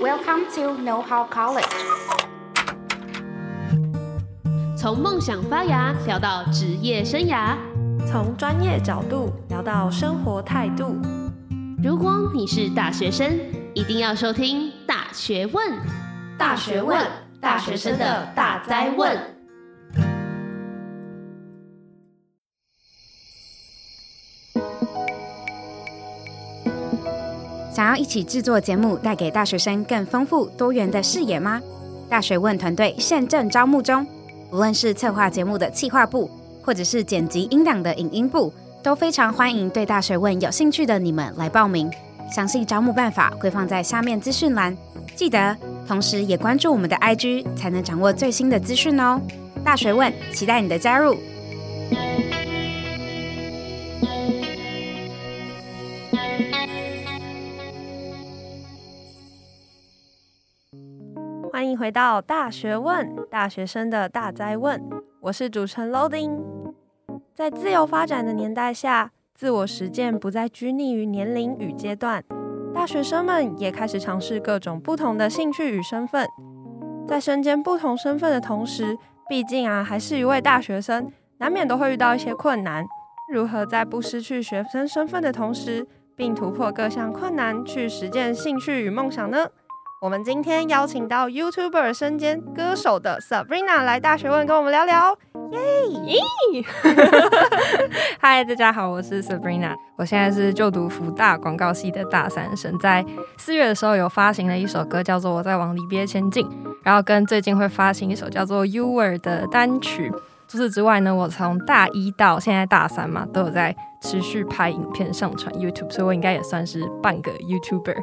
Welcome to Know How College。从梦想发芽聊到职业生涯，从专业角度聊到生活态度。如果你是大学生，一定要收听《大学问》。大学问，大学生的大灾问。想要一起制作节目，带给大学生更丰富多元的视野吗？大学问团队现正招募中，无论是策划节目的企划部，或者是剪辑音档的影音部，都非常欢迎对大学问有兴趣的你们来报名。详细招募办法会放在下面资讯栏，记得同时也关注我们的 IG，才能掌握最新的资讯哦。大学问，期待你的加入。欢迎回到大学问，大学生的大哉问。我是主持人 Loading。在自由发展的年代下，自我实践不再拘泥于年龄与阶段，大学生们也开始尝试各种不同的兴趣与身份。在身兼不同身份的同时，毕竟啊，还是一位大学生，难免都会遇到一些困难。如何在不失去学生身份的同时，并突破各项困难，去实践兴趣与梦想呢？我们今天邀请到 YouTuber 身兼歌手的 Sabrina 来大学问跟我们聊聊，耶！嗨，大家好，我是 Sabrina，我现在是就读福大广告系的大三生，在四月的时候有发行了一首歌，叫做《我在往离别前进》，然后跟最近会发行一首叫做《You Were》的单曲。除此之外呢，我从大一到现在大三嘛，都有在持续拍影片上传 YouTube，所以我应该也算是半个 YouTuber。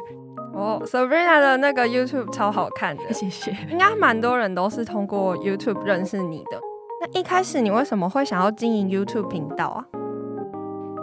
哦，Sabrina 的那个 YouTube 超好看的，谢谢。应该蛮多人都是通过 YouTube 认识你的。那一开始你为什么会想要经营 YouTube 频道啊？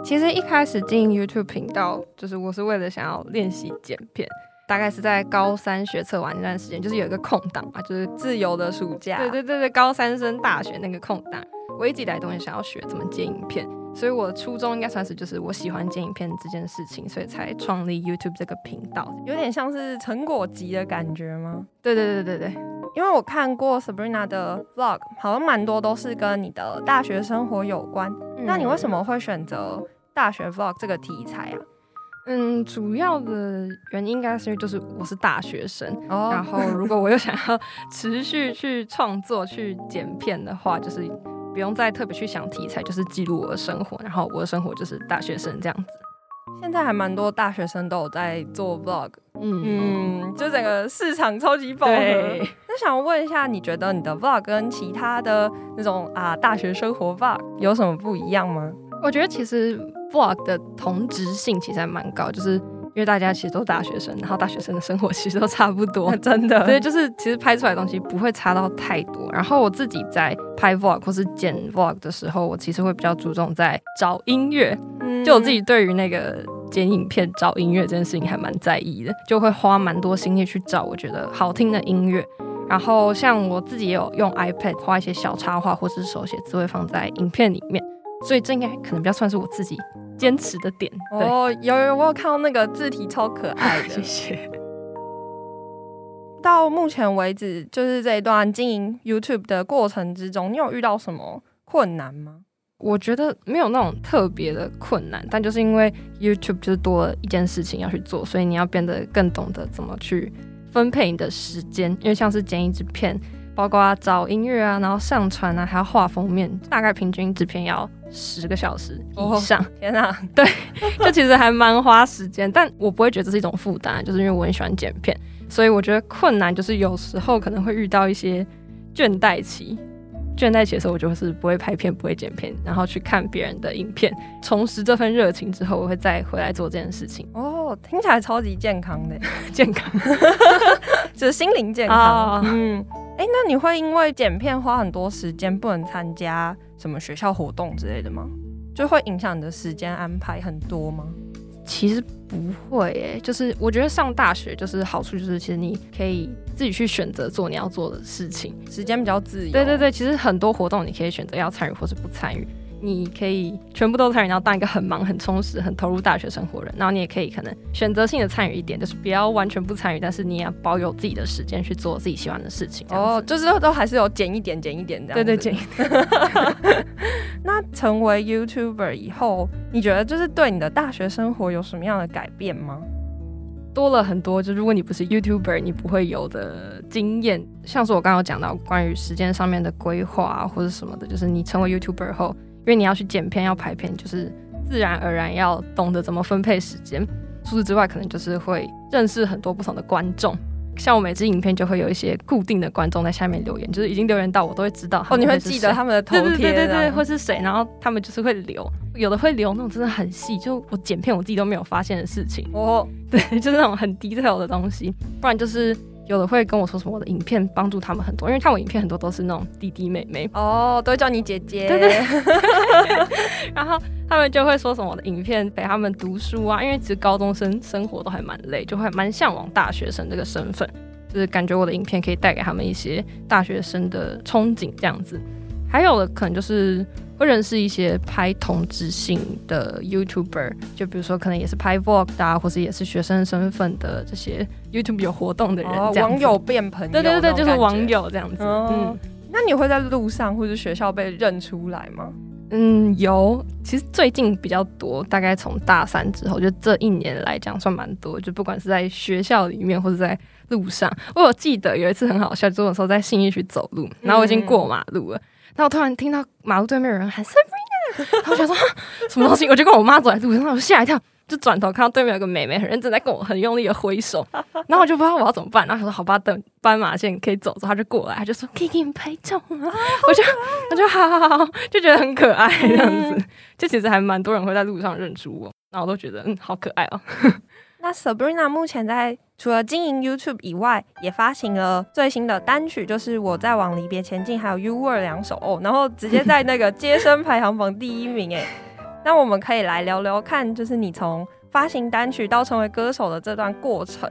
其实一开始经营 YouTube 频道，就是我是为了想要练习剪片，大概是在高三学测完那段时间，就是有一个空档嘛，就是自由的暑假。对对对对，高三升大学那个空档，我一直以来都很想要学怎么剪影片。所以，我初衷应该算是就是我喜欢剪影片这件事情，所以才创立 YouTube 这个频道，有点像是成果集的感觉吗？对对对对对，因为我看过 Sabrina 的 Vlog，好像蛮多都是跟你的大学生活有关。嗯、那你为什么会选择大学 Vlog 这个题材啊？嗯，主要的原因应该是就是我是大学生，哦、然后如果我又想要 持续去创作去剪片的话，就是。不用再特别去想题材，就是记录我的生活，然后我的生活就是大学生这样子。现在还蛮多大学生都有在做 vlog，嗯嗯，就整个市场超级饱和。那想问一下，你觉得你的 vlog 跟其他的那种啊大学生活 vlog 有什么不一样吗？我觉得其实 vlog 的同质性其实还蛮高，就是。因为大家其实都是大学生，然后大学生的生活其实都差不多，真的。对，就是其实拍出来的东西不会差到太多。然后我自己在拍 vlog 或是剪 vlog 的时候，我其实会比较注重在找音乐。嗯，就我自己对于那个剪影片找音乐这件事情还蛮在意的，就会花蛮多心力去找我觉得好听的音乐。然后像我自己也有用 iPad 画一些小插画或是手写字，会放在影片里面。所以这应该可能比较算是我自己坚持的点。哦，有有，我有看到那个字体超可爱的，谢谢。到目前为止，就是这一段经营 YouTube 的过程之中，你有遇到什么困难吗？我觉得没有那种特别的困难，但就是因为 YouTube 就是多了一件事情要去做，所以你要变得更懂得怎么去分配你的时间。因为像是剪一支片，包括找音乐啊，然后上传啊，还要画封面，大概平均一支片要十个小时以上，哦、天哪！对，这其实还蛮花时间，但我不会觉得这是一种负担，就是因为我很喜欢剪片，所以我觉得困难就是有时候可能会遇到一些倦怠期，倦怠期的时候我就是不会拍片，不会剪片，然后去看别人的影片，重拾这份热情之后，我会再回来做这件事情。哦，听起来超级健康的，健康，就是心灵健康。Oh. 嗯。哎、欸，那你会因为剪片花很多时间，不能参加什么学校活动之类的吗？就会影响你的时间安排很多吗？其实不会、欸，哎，就是我觉得上大学就是好处就是，其实你可以自己去选择做你要做的事情，时间比较自由。对对对，其实很多活动你可以选择要参与或是不参与。你可以全部都参与，然后当一个很忙、很充实、很投入大学生活的人。然后你也可以可能选择性的参与一点，就是不要完全不参与，但是你也要保有自己的时间去做自己喜欢的事情。哦，就是都还是有减一点、减一点这样。对对，减一点。那成为 YouTuber 以后，你觉得就是对你的大学生活有什么样的改变吗？多了很多，就如果你不是 YouTuber，你不会有的经验，像是我刚刚有讲到关于时间上面的规划啊，或者什么的，就是你成为 YouTuber 后，因为你要去剪片、要拍片，就是自然而然要懂得怎么分配时间。除此之外，可能就是会认识很多不同的观众。像我每支影片就会有一些固定的观众在下面留言，就是已经留言到我都会知道。哦，你会记得他们的头贴，对对对对，或是谁，然后他们就是会留，有的会留那种真的很细，就我剪片我自己都没有发现的事情。哦，对，就是那种很 detail 的东西，不然就是。有的会跟我说什么，我的影片帮助他们很多，因为看我影片很多都是那种弟弟妹妹哦，都会叫你姐姐。对对，对。然后他们就会说什么我的影片陪他们读书啊，因为其实高中生生活都还蛮累，就会蛮向往大学生这个身份，就是感觉我的影片可以带给他们一些大学生的憧憬这样子。还有的可能就是。会认识一些拍同质性的 YouTuber，就比如说可能也是拍 Vlog 的啊，或者也是学生身份的这些 YouTube 有活动的人，哦，网友变朋友，对对对，就是网友这样子。哦、嗯，那你会在路上或者学校被认出来吗？嗯，有，其实最近比较多，大概从大三之后，就这一年来讲算蛮多。就不管是在学校里面或者在路上，我有记得有一次很好笑，就那时候在信义区走路，然后我已经过马路了。嗯然后我突然听到马路对面有人喊 Sabrina，然后我想说 什么东西，我就跟我妈走在路上，我吓一跳，就转头看到对面有个妹妹很认真在跟我很用力的挥手，然后我就不知道我要怎么办，然后她说好吧，等斑马线可以走。之后，她就过来，她就说可以给你拍照吗？我就我就 好好好，就觉得很可爱这样子，就其实还蛮多人会在路上认出我，然后我都觉得嗯好可爱哦。那 Sabrina 目前在除了经营 YouTube 以外，也发行了最新的单曲，就是《我在往离别前进》，还有《You Were》两首哦，然后直接在那个街声排行榜第一名哎。那我们可以来聊聊看，就是你从发行单曲到成为歌手的这段过程。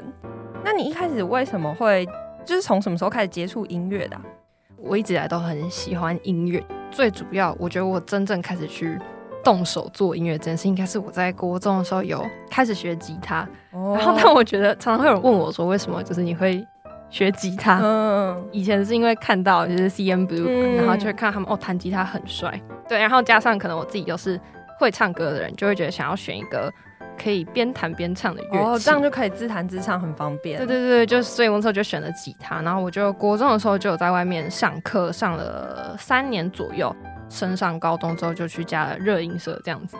那你一开始为什么会，就是从什么时候开始接触音乐的？我一直以来都很喜欢音乐，最主要我觉得我真正开始去。动手做音乐这件事，应该是我在国中的时候有开始学吉他。Oh. 然后，但我觉得常常会有人问我说，为什么就是你会学吉他？嗯，以前是因为看到就是 CN Blue，、嗯、然后就会看他们哦弹吉他很帅。对，然后加上可能我自己又是会唱歌的人，就会觉得想要选一个可以边弹边唱的乐器，oh, 这样就可以自弹自唱，很方便。对对对，就所以我那时候就选了吉他。然后我就国中的时候就有在外面上课，上了三年左右。升上高中之后就去加了热音社，这样子。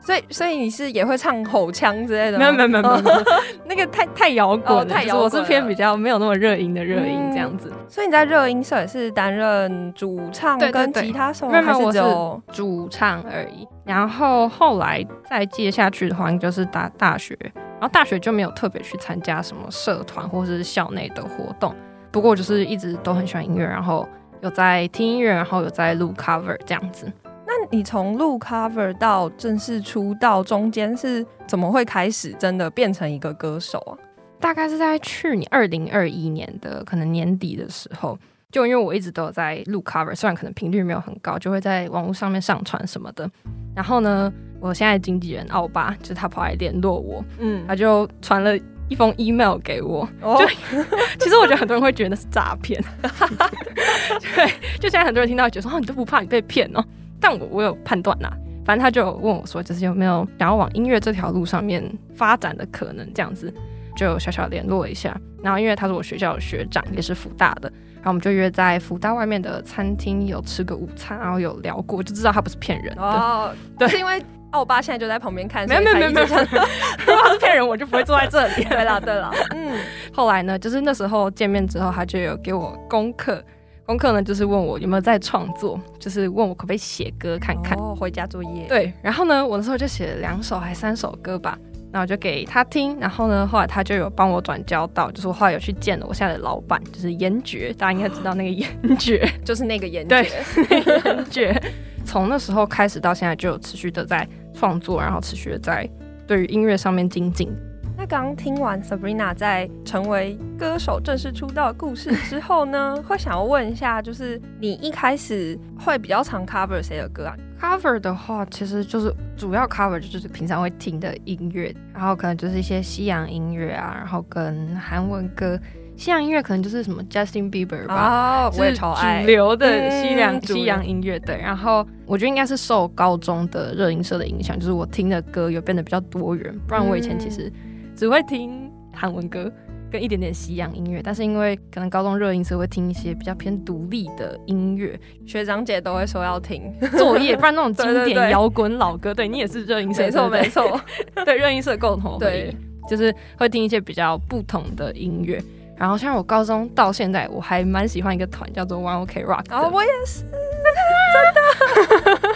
所以，所以你是也会唱吼腔之类的吗？没有，没有，没有，没有，那个太太摇滚了。太摇滚。我是偏比较没有那么热音的热音这样子。嗯、所以你在热音社也是担任主唱跟吉他手，没有，没有，我是主唱而已。然后后来再接下去的话，就是大大学，然后大学就没有特别去参加什么社团或是校内的活动。不过就是一直都很喜欢音乐，然后。有在听音乐，然后有在录 cover 这样子。那你从录 cover 到正式出道中间是怎么会开始真的变成一个歌手啊？大概是在去年二零二一年的可能年底的时候，就因为我一直都有在录 cover，虽然可能频率没有很高，就会在网络上面上传什么的。然后呢，我现在经纪人奥巴就是他跑来联络我，嗯，他就传了。一封 email 给我，就 其实我觉得很多人会觉得是诈骗，对，就现在很多人听到觉得说，哦，你都不怕你被骗哦？但我我有判断呐，反正他就问我说，就是有没有想要往音乐这条路上面发展的可能，这样子就小小联络一下。然后因为他是我学校的学长，也是福大的，然后我们就约在福大外面的餐厅有吃个午餐，然后有聊过，就知道他不是骗人的。哦，对，是因为。奥巴现在就在旁边看，没有没有没有没有，如果他是骗人，我就不会坐在这里。对了对了，嗯，后来呢，就是那时候见面之后，他就有给我功课，功课呢就是问我有没有在创作，就是问我可不可以写歌看看。哦，回家作业。对，然后呢，我那时候就写了两首还三首歌吧，然后就给他听，然后呢，后来他就有帮我转交到，就是我后来有去见了我现在的老板，就是严爵，大家应该知道那个严爵，就是那个严爵，对，严爵。从那时候开始到现在，就有持续的在创作，然后持续的在对于音乐上面精进。那刚刚听完 Sabrina 在成为歌手正式出道的故事之后呢，会想要问一下，就是你一开始会比较常 cover 谁的歌啊 cover 的话，其实就是主要 cover 就是平常会听的音乐，然后可能就是一些西洋音乐啊，然后跟韩文歌。西洋音乐可能就是什么 Justin Bieber 吧，我也超爱主流的西洋、嗯、西洋音乐。对，然后我觉得应该是受高中的热音社的影响，就是我听的歌有变得比较多元。不然我以前其实只会听韩文歌跟一点点西洋音乐，但是因为可能高中热音社会听一些比较偏独立的音乐，学长姐都会说要听 作业，不然那种经典摇滚老歌。对你也是热音社，没错没错，对 热音社共同对，就是会听一些比较不同的音乐。然后像我高中到现在，我还蛮喜欢一个团叫做 One OK Rock。哦，我也是，真的。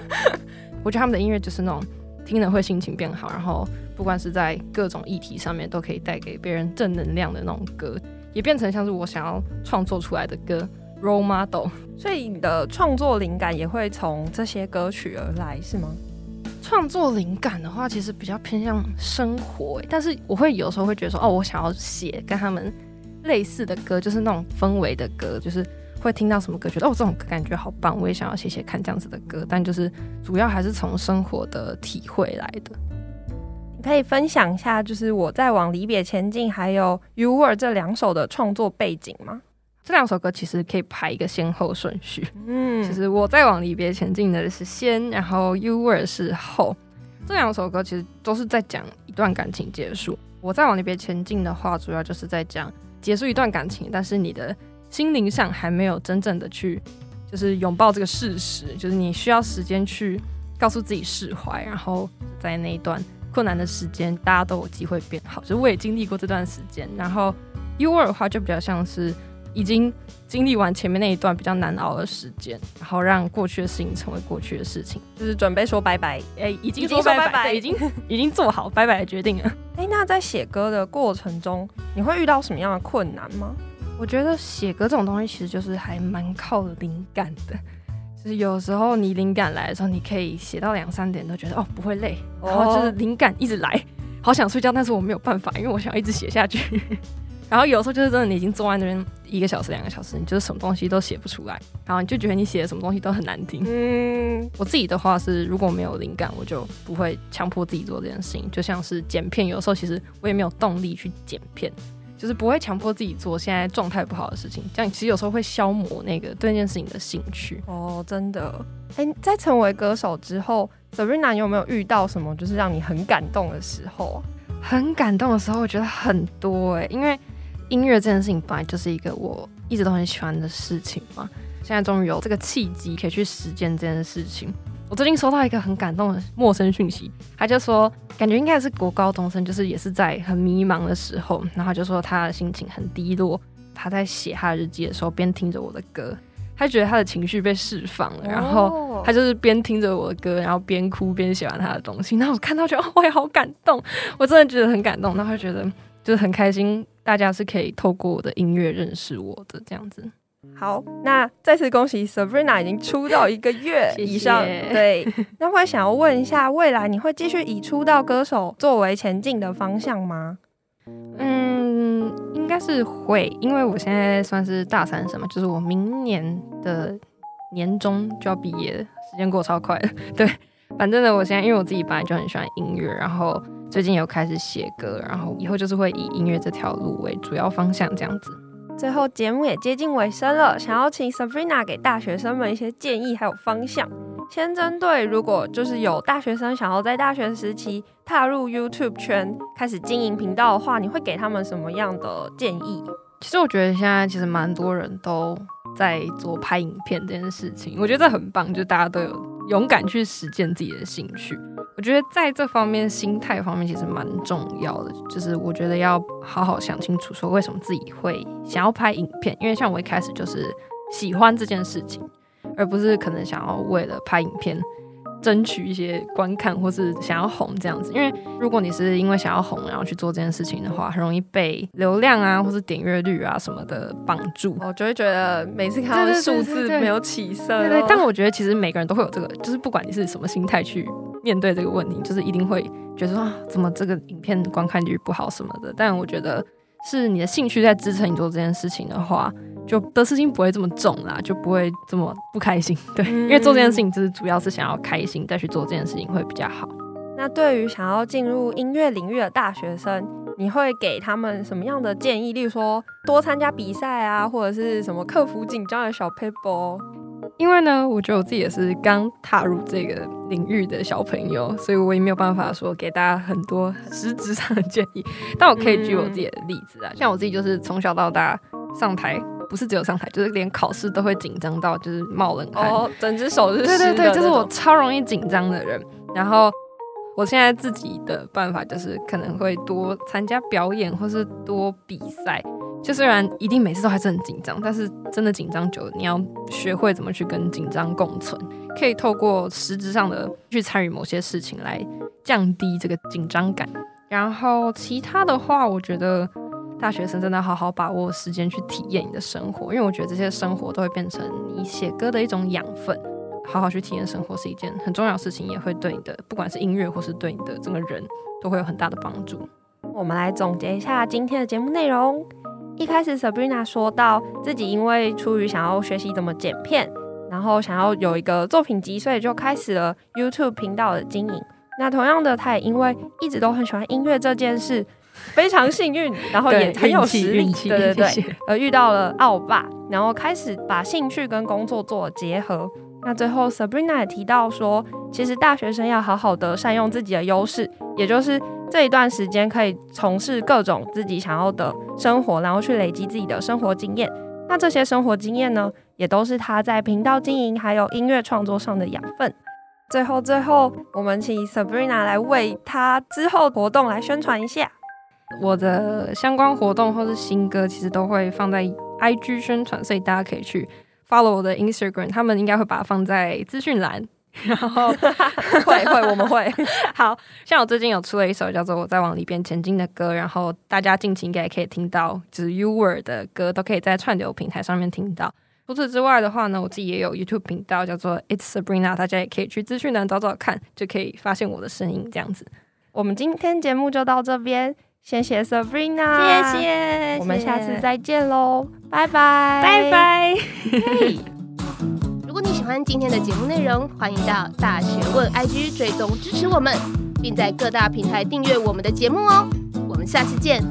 我觉得他们的音乐就是那种听了会心情变好，然后不管是在各种议题上面都可以带给别人正能量的那种歌，也变成像是我想要创作出来的歌 role model。所以你的创作灵感也会从这些歌曲而来，是吗？创作灵感的话，其实比较偏向生活，但是我会有时候会觉得说，哦，我想要写跟他们。类似的歌就是那种氛围的歌，就是会听到什么歌，觉得哦，这种感觉好棒，我也想要写写看这样子的歌。但就是主要还是从生活的体会来的。你可以分享一下，就是我在往离别前进，还有 You Were 这两首的创作背景吗？这两首歌其实可以排一个先后顺序。嗯，其实我在往离别前进的是先，然后 You Were 是后。这两首歌其实都是在讲一段感情结束。我在往离别前进的话，主要就是在讲。结束一段感情，但是你的心灵上还没有真正的去，就是拥抱这个事实，就是你需要时间去告诉自己释怀，然后在那一段困难的时间，大家都有机会变好。就是我也经历过这段时间，然后 You Were 的话就比较像是已经经历完前面那一段比较难熬的时间，然后让过去的事情成为过去的事情，就是准备说拜拜，哎、欸，已经说拜拜，已经 已经做好拜拜的决定了。哎、欸，那在写歌的过程中，你会遇到什么样的困难吗？我觉得写歌这种东西其实就是还蛮靠灵感的，就是有时候你灵感来的时候，你可以写到两三点都觉得哦不会累，然后就是灵感一直来，好想睡觉，但是我没有办法，因为我想要一直写下去。然后有时候就是真的，你已经坐在那边一个小时、两个小时，你就是什么东西都写不出来，然后你就觉得你写的什么东西都很难听。嗯，我自己的话是，如果没有灵感，我就不会强迫自己做这件事情。就像是剪片，有时候其实我也没有动力去剪片，就是不会强迫自己做现在状态不好的事情。这样其实有时候会消磨那个对那件事情的兴趣。哦，真的。哎，在成为歌手之后，Serena 你有没有遇到什么就是让你很感动的时候？很感动的时候，我觉得很多哎、欸，因为。音乐这件事情本来就是一个我一直都很喜欢的事情嘛，现在终于有这个契机可以去实践这件事情。我最近收到一个很感动的陌生讯息，他就说感觉应该是国高中生，就是也是在很迷茫的时候，然后就说他的心情很低落，他在写他的日记的时候边听着我的歌，他觉得他的情绪被释放了，然后他就是边听着我的歌，然后边哭边写完他的东西。然后我看到觉得我也好感动，我真的觉得很感动，然后觉得就是很开心。大家是可以透过我的音乐认识我的这样子。好，那再次恭喜 Sabrina 已经出道一个月 以上。谢谢。对，那会想要问一下，未来你会继续以出道歌手作为前进的方向吗？嗯，应该是会，因为我现在算是大三生嘛，就是我明年的年终就要毕业了，时间过超快的。对，反正呢，我现在因为我自己本来就很喜欢音乐，然后。最近有开始写歌，然后以后就是会以音乐这条路为主要方向这样子。最后节目也接近尾声了，想要请 Sabrina 给大学生们一些建议还有方向。先针对如果就是有大学生想要在大学时期踏入 YouTube 圈开始经营频道的话，你会给他们什么样的建议？其实我觉得现在其实蛮多人都在做拍影片这件事情，我觉得这很棒，就大家都有勇敢去实践自己的兴趣。我觉得在这方面心态方面其实蛮重要的，就是我觉得要好好想清楚，说为什么自己会想要拍影片，因为像我一开始就是喜欢这件事情，而不是可能想要为了拍影片争取一些观看或是想要红这样子。因为如果你是因为想要红然后去做这件事情的话，很容易被流量啊或是点阅率啊什么的绑住，我就会觉得每次看到数字没有起色。对对，但我觉得其实每个人都会有这个，就是不管你是什么心态去。面对这个问题，就是一定会觉得说啊，怎么这个影片观看率不好什么的。但我觉得是你的兴趣在支撑你做这件事情的话，就得失心不会这么重啦，就不会这么不开心。对，嗯、因为做这件事情就是主要是想要开心再去做这件事情会比较好。那对于想要进入音乐领域的大学生，你会给他们什么样的建议？例如说多参加比赛啊，或者是什么克服紧张的小撇步？因为呢，我觉得我自己也是刚踏入这个领域的小朋友，所以我也没有办法说给大家很多实质上的建议。但我可以举我自己的例子啊，嗯、像我自己就是从小到大上台，不是只有上台，就是连考试都会紧张到就是冒冷汗，哦，整只手是。对对对，就是我超容易紧张的人。然后。我现在自己的办法就是可能会多参加表演，或是多比赛。就虽然一定每次都还是很紧张，但是真的紧张久了，你要学会怎么去跟紧张共存。可以透过实质上的去参与某些事情来降低这个紧张感。然后其他的话，我觉得大学生真的好好把握时间去体验你的生活，因为我觉得这些生活都会变成你写歌的一种养分。好好去体验生活是一件很重要的事情，也会对你的不管是音乐或是对你的整个人都会有很大的帮助。我们来总结一下今天的节目内容。一开始 Sabrina 说到自己因为出于想要学习怎么剪片，然后想要有一个作品集，所以就开始了 YouTube 频道的经营。那同样的，他也因为一直都很喜欢音乐这件事，非常幸运，然后也很有实力，对对对，而遇到了奥爸，然后开始把兴趣跟工作做结合。那最后，Sabrina 也提到说，其实大学生要好好的善用自己的优势，也就是这一段时间可以从事各种自己想要的生活，然后去累积自己的生活经验。那这些生活经验呢，也都是他在频道经营还有音乐创作上的养分。最后，最后，我们请 Sabrina 来为他之后活动来宣传一下。我的相关活动或是新歌，其实都会放在 IG 宣传，所以大家可以去。Follow 我的 Instagram，他们应该会把它放在资讯栏，然后会会我们会 好像我最近有出了一首叫做《我在往里边前进》的歌，然后大家近期应该也可以听到，就是 U Were 的歌都可以在串流平台上面听到。除此之外的话呢，我自己也有 YouTube 频道叫做 It's Sabrina，大家也可以去资讯栏找找看，就可以发现我的声音这样子。我们今天节目就到这边。谢谢 Sabrina，谢谢，我们下次再见喽，拜拜，拜拜。如果你喜欢今天的节目内容，欢迎到大学问 IG 追踪支持我们，并在各大平台订阅我们的节目哦。我们下次见。